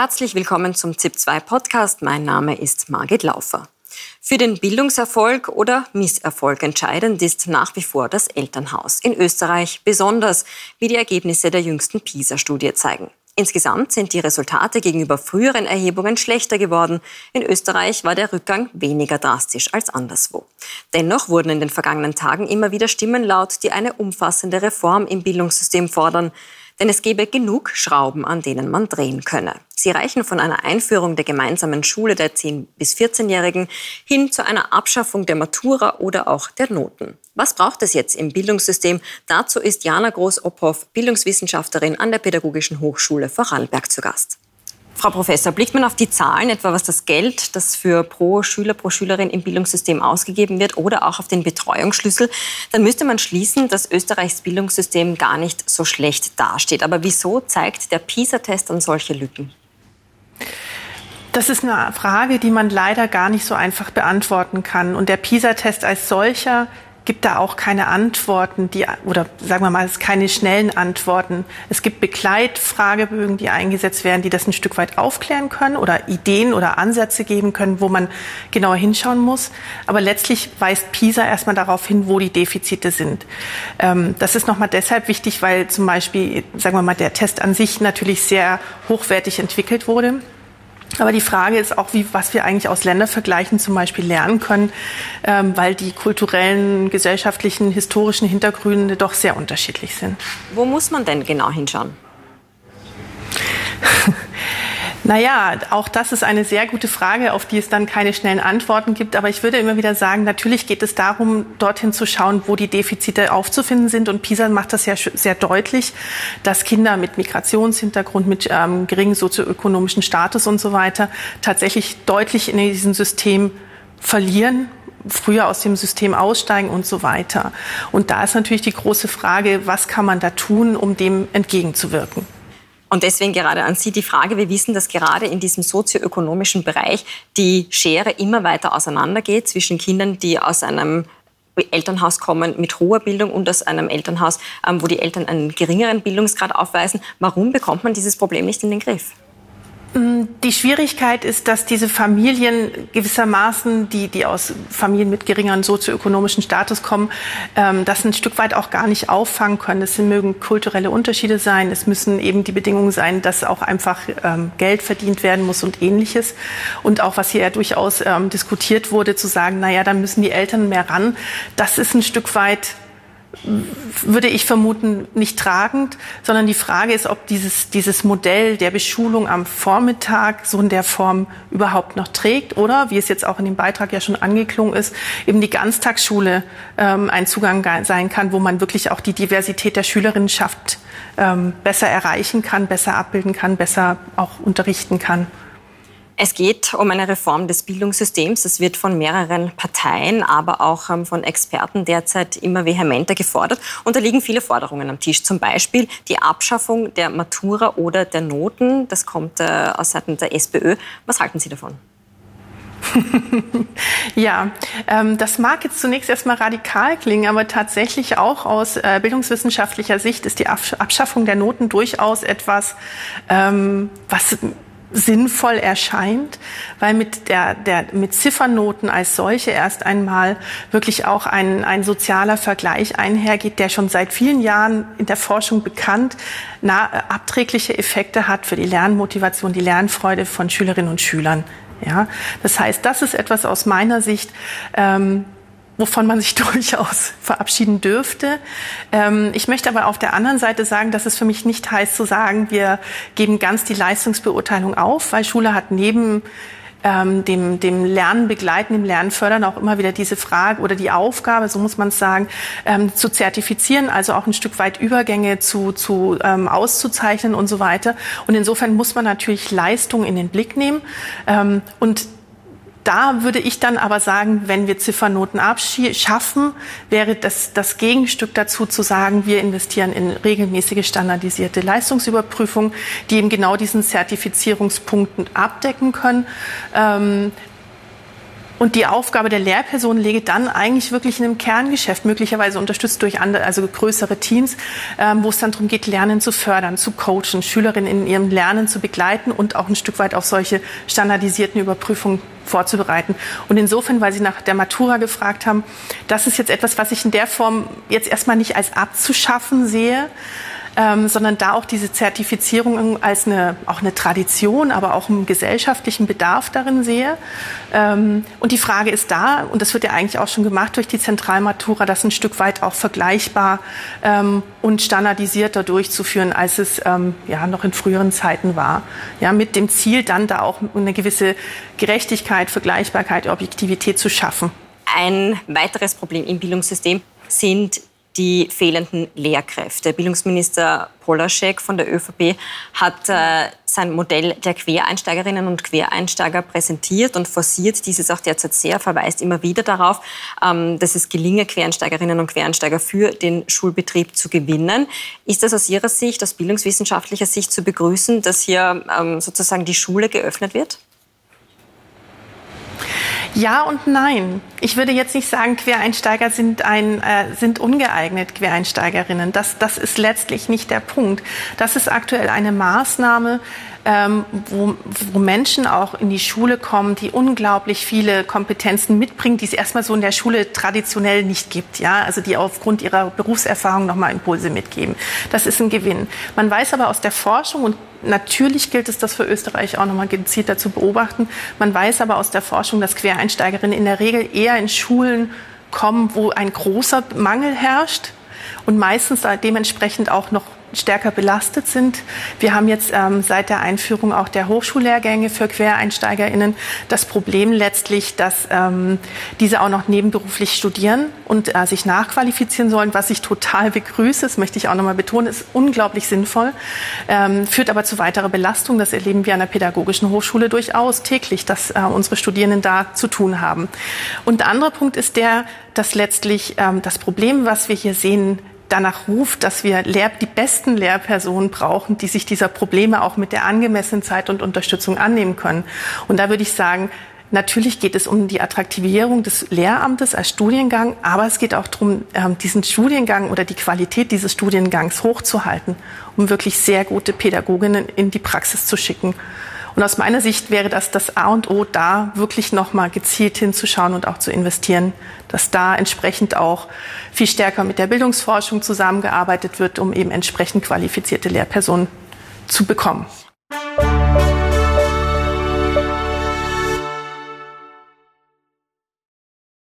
Herzlich willkommen zum ZIP2 Podcast. Mein Name ist Margit Laufer. Für den Bildungserfolg oder Misserfolg entscheidend ist nach wie vor das Elternhaus. In Österreich besonders, wie die Ergebnisse der jüngsten PISA-Studie zeigen. Insgesamt sind die Resultate gegenüber früheren Erhebungen schlechter geworden. In Österreich war der Rückgang weniger drastisch als anderswo. Dennoch wurden in den vergangenen Tagen immer wieder Stimmen laut, die eine umfassende Reform im Bildungssystem fordern. Denn es gäbe genug Schrauben, an denen man drehen könne. Sie reichen von einer Einführung der gemeinsamen Schule der 10- bis 14-Jährigen hin zu einer Abschaffung der Matura oder auch der Noten. Was braucht es jetzt im Bildungssystem? Dazu ist Jana Groß-Ophoff, Bildungswissenschaftlerin an der Pädagogischen Hochschule Vorarlberg zu Gast. Frau Professor, blickt man auf die Zahlen, etwa was das Geld, das für pro Schüler, pro Schülerin im Bildungssystem ausgegeben wird, oder auch auf den Betreuungsschlüssel, dann müsste man schließen, dass Österreichs Bildungssystem gar nicht so schlecht dasteht. Aber wieso zeigt der PISA-Test dann solche Lücken? Das ist eine Frage, die man leider gar nicht so einfach beantworten kann. Und der PISA-Test als solcher gibt da auch keine Antworten, die, oder sagen wir mal, es keine schnellen Antworten. Es gibt Begleitfragebögen, die eingesetzt werden, die das ein Stück weit aufklären können oder Ideen oder Ansätze geben können, wo man genauer hinschauen muss. Aber letztlich weist PISA erstmal darauf hin, wo die Defizite sind. Ähm, das ist nochmal deshalb wichtig, weil zum Beispiel, sagen wir mal, der Test an sich natürlich sehr hochwertig entwickelt wurde. Aber die Frage ist auch, wie, was wir eigentlich aus Ländervergleichen zum Beispiel lernen können, ähm, weil die kulturellen, gesellschaftlichen, historischen Hintergründe doch sehr unterschiedlich sind. Wo muss man denn genau hinschauen? Naja, auch das ist eine sehr gute Frage, auf die es dann keine schnellen Antworten gibt. Aber ich würde immer wieder sagen, natürlich geht es darum, dorthin zu schauen, wo die Defizite aufzufinden sind. Und PISA macht das ja sehr deutlich, dass Kinder mit Migrationshintergrund, mit ähm, geringem sozioökonomischen Status und so weiter tatsächlich deutlich in diesem System verlieren früher aus dem System aussteigen und so weiter. Und da ist natürlich die große Frage, was kann man da tun, um dem entgegenzuwirken? Und deswegen gerade an Sie die Frage, wir wissen, dass gerade in diesem sozioökonomischen Bereich die Schere immer weiter auseinandergeht zwischen Kindern, die aus einem Elternhaus kommen mit hoher Bildung und aus einem Elternhaus, ähm, wo die Eltern einen geringeren Bildungsgrad aufweisen. Warum bekommt man dieses Problem nicht in den Griff? Mm, die Schwierigkeit ist, dass diese Familien gewissermaßen, die, die aus Familien mit geringeren sozioökonomischen Status kommen, ähm, das ein Stück weit auch gar nicht auffangen können. Es mögen kulturelle Unterschiede sein. Es müssen eben die Bedingungen sein, dass auch einfach ähm, Geld verdient werden muss und ähnliches. Und auch, was hier ja durchaus ähm, diskutiert wurde, zu sagen, na ja, dann müssen die Eltern mehr ran. Das ist ein Stück weit würde ich vermuten, nicht tragend, sondern die Frage ist, ob dieses, dieses Modell der Beschulung am Vormittag so in der Form überhaupt noch trägt oder, wie es jetzt auch in dem Beitrag ja schon angeklungen ist, eben die Ganztagsschule ähm, ein Zugang sein kann, wo man wirklich auch die Diversität der Schülerinnenschaft ähm, besser erreichen kann, besser abbilden kann, besser auch unterrichten kann. Es geht um eine Reform des Bildungssystems. Das wird von mehreren Parteien, aber auch ähm, von Experten derzeit immer vehementer gefordert. Und da liegen viele Forderungen am Tisch. Zum Beispiel die Abschaffung der Matura oder der Noten. Das kommt äh, aus Seiten der SPÖ. Was halten Sie davon? ja, ähm, das mag jetzt zunächst erstmal radikal klingen, aber tatsächlich auch aus äh, bildungswissenschaftlicher Sicht ist die Abschaffung der Noten durchaus etwas, ähm, was sinnvoll erscheint, weil mit der, der mit Ziffernoten als solche erst einmal wirklich auch ein, ein sozialer Vergleich einhergeht, der schon seit vielen Jahren in der Forschung bekannt na, abträgliche Effekte hat für die Lernmotivation, die Lernfreude von Schülerinnen und Schülern. Ja, das heißt, das ist etwas aus meiner Sicht, ähm, wovon man sich durchaus verabschieden dürfte. Ähm, ich möchte aber auf der anderen Seite sagen, dass es für mich nicht heißt zu sagen, wir geben ganz die Leistungsbeurteilung auf, weil Schule hat neben ähm, dem, dem Lernen begleiten, dem Lernen fördern auch immer wieder diese Frage oder die Aufgabe, so muss man es sagen, ähm, zu zertifizieren, also auch ein Stück weit Übergänge zu, zu ähm, auszuzeichnen und so weiter. Und insofern muss man natürlich Leistung in den Blick nehmen. Ähm, und da würde ich dann aber sagen, wenn wir Ziffernoten abschaffen, wäre das das Gegenstück dazu zu sagen, wir investieren in regelmäßige standardisierte Leistungsüberprüfungen, die eben genau diesen Zertifizierungspunkten abdecken können. Ähm, Und die Aufgabe der Lehrperson liegt dann eigentlich wirklich in einem Kerngeschäft, möglicherweise unterstützt durch andere, also größere Teams, ähm, wo es dann darum geht, Lernen zu fördern, zu coachen, Schülerinnen in ihrem Lernen zu begleiten und auch ein Stück weit auf solche standardisierten Überprüfungen vorzubereiten. Und insofern, weil Sie nach der Matura gefragt haben, das ist jetzt etwas, was ich in der Form jetzt erstmal nicht als abzuschaffen sehe, ähm, sondern da auch diese Zertifizierung als eine, auch eine Tradition, aber auch einen gesellschaftlichen Bedarf darin sehe. Ähm, und die Frage ist da, und das wird ja eigentlich auch schon gemacht durch die Zentralmatura, das ein Stück weit auch vergleichbar ähm, und standardisierter durchzuführen, als es ähm, ja noch in früheren Zeiten war. Ja, mit dem Ziel dann da auch eine gewisse Gerechtigkeit, Vergleichbarkeit, Objektivität zu schaffen. Ein weiteres Problem im Bildungssystem sind die fehlenden Lehrkräfte. Bildungsminister Polaschek von der ÖVP hat äh, sein Modell der Quereinsteigerinnen und Quereinsteiger präsentiert und forciert dieses auch derzeit sehr, verweist immer wieder darauf, ähm, dass es gelinge, Quereinsteigerinnen und Quereinsteiger für den Schulbetrieb zu gewinnen. Ist das aus Ihrer Sicht, aus bildungswissenschaftlicher Sicht zu begrüßen, dass hier ähm, sozusagen die Schule geöffnet wird? Ja und nein. Ich würde jetzt nicht sagen, Quereinsteiger sind, ein, äh, sind ungeeignet, Quereinsteigerinnen. Das, das ist letztlich nicht der Punkt. Das ist aktuell eine Maßnahme, ähm, wo, wo Menschen auch in die Schule kommen, die unglaublich viele Kompetenzen mitbringen, die es erstmal so in der Schule traditionell nicht gibt. Ja? Also die aufgrund ihrer Berufserfahrung nochmal Impulse mitgeben. Das ist ein Gewinn. Man weiß aber aus der Forschung und Natürlich gilt es, das für Österreich auch nochmal gezielter zu beobachten. Man weiß aber aus der Forschung, dass Quereinsteigerinnen in der Regel eher in Schulen kommen, wo ein großer Mangel herrscht und meistens dementsprechend auch noch stärker belastet sind. Wir haben jetzt ähm, seit der Einführung auch der Hochschullehrgänge für QuereinsteigerInnen das Problem letztlich, dass ähm, diese auch noch nebenberuflich studieren und äh, sich nachqualifizieren sollen, was ich total begrüße. Das möchte ich auch nochmal betonen, ist unglaublich sinnvoll, ähm, führt aber zu weiterer Belastung. Das erleben wir an der Pädagogischen Hochschule durchaus täglich, dass äh, unsere Studierenden da zu tun haben. Und der andere Punkt ist der, dass letztlich ähm, das Problem, was wir hier sehen, danach ruft, dass wir Lehr die besten Lehrpersonen brauchen, die sich dieser Probleme auch mit der angemessenen Zeit und Unterstützung annehmen können. Und da würde ich sagen, Natürlich geht es um die Attraktivierung des Lehramtes als Studiengang, aber es geht auch darum, ähm, diesen Studiengang oder die Qualität dieses Studiengangs hochzuhalten, um wirklich sehr gute Pädagoginnen in die Praxis zu schicken. Und aus meiner Sicht wäre das das A und O, da wirklich nochmal gezielt hinzuschauen und auch zu investieren, dass da entsprechend auch viel stärker mit der Bildungsforschung zusammengearbeitet wird, um eben entsprechend qualifizierte Lehrpersonen zu bekommen.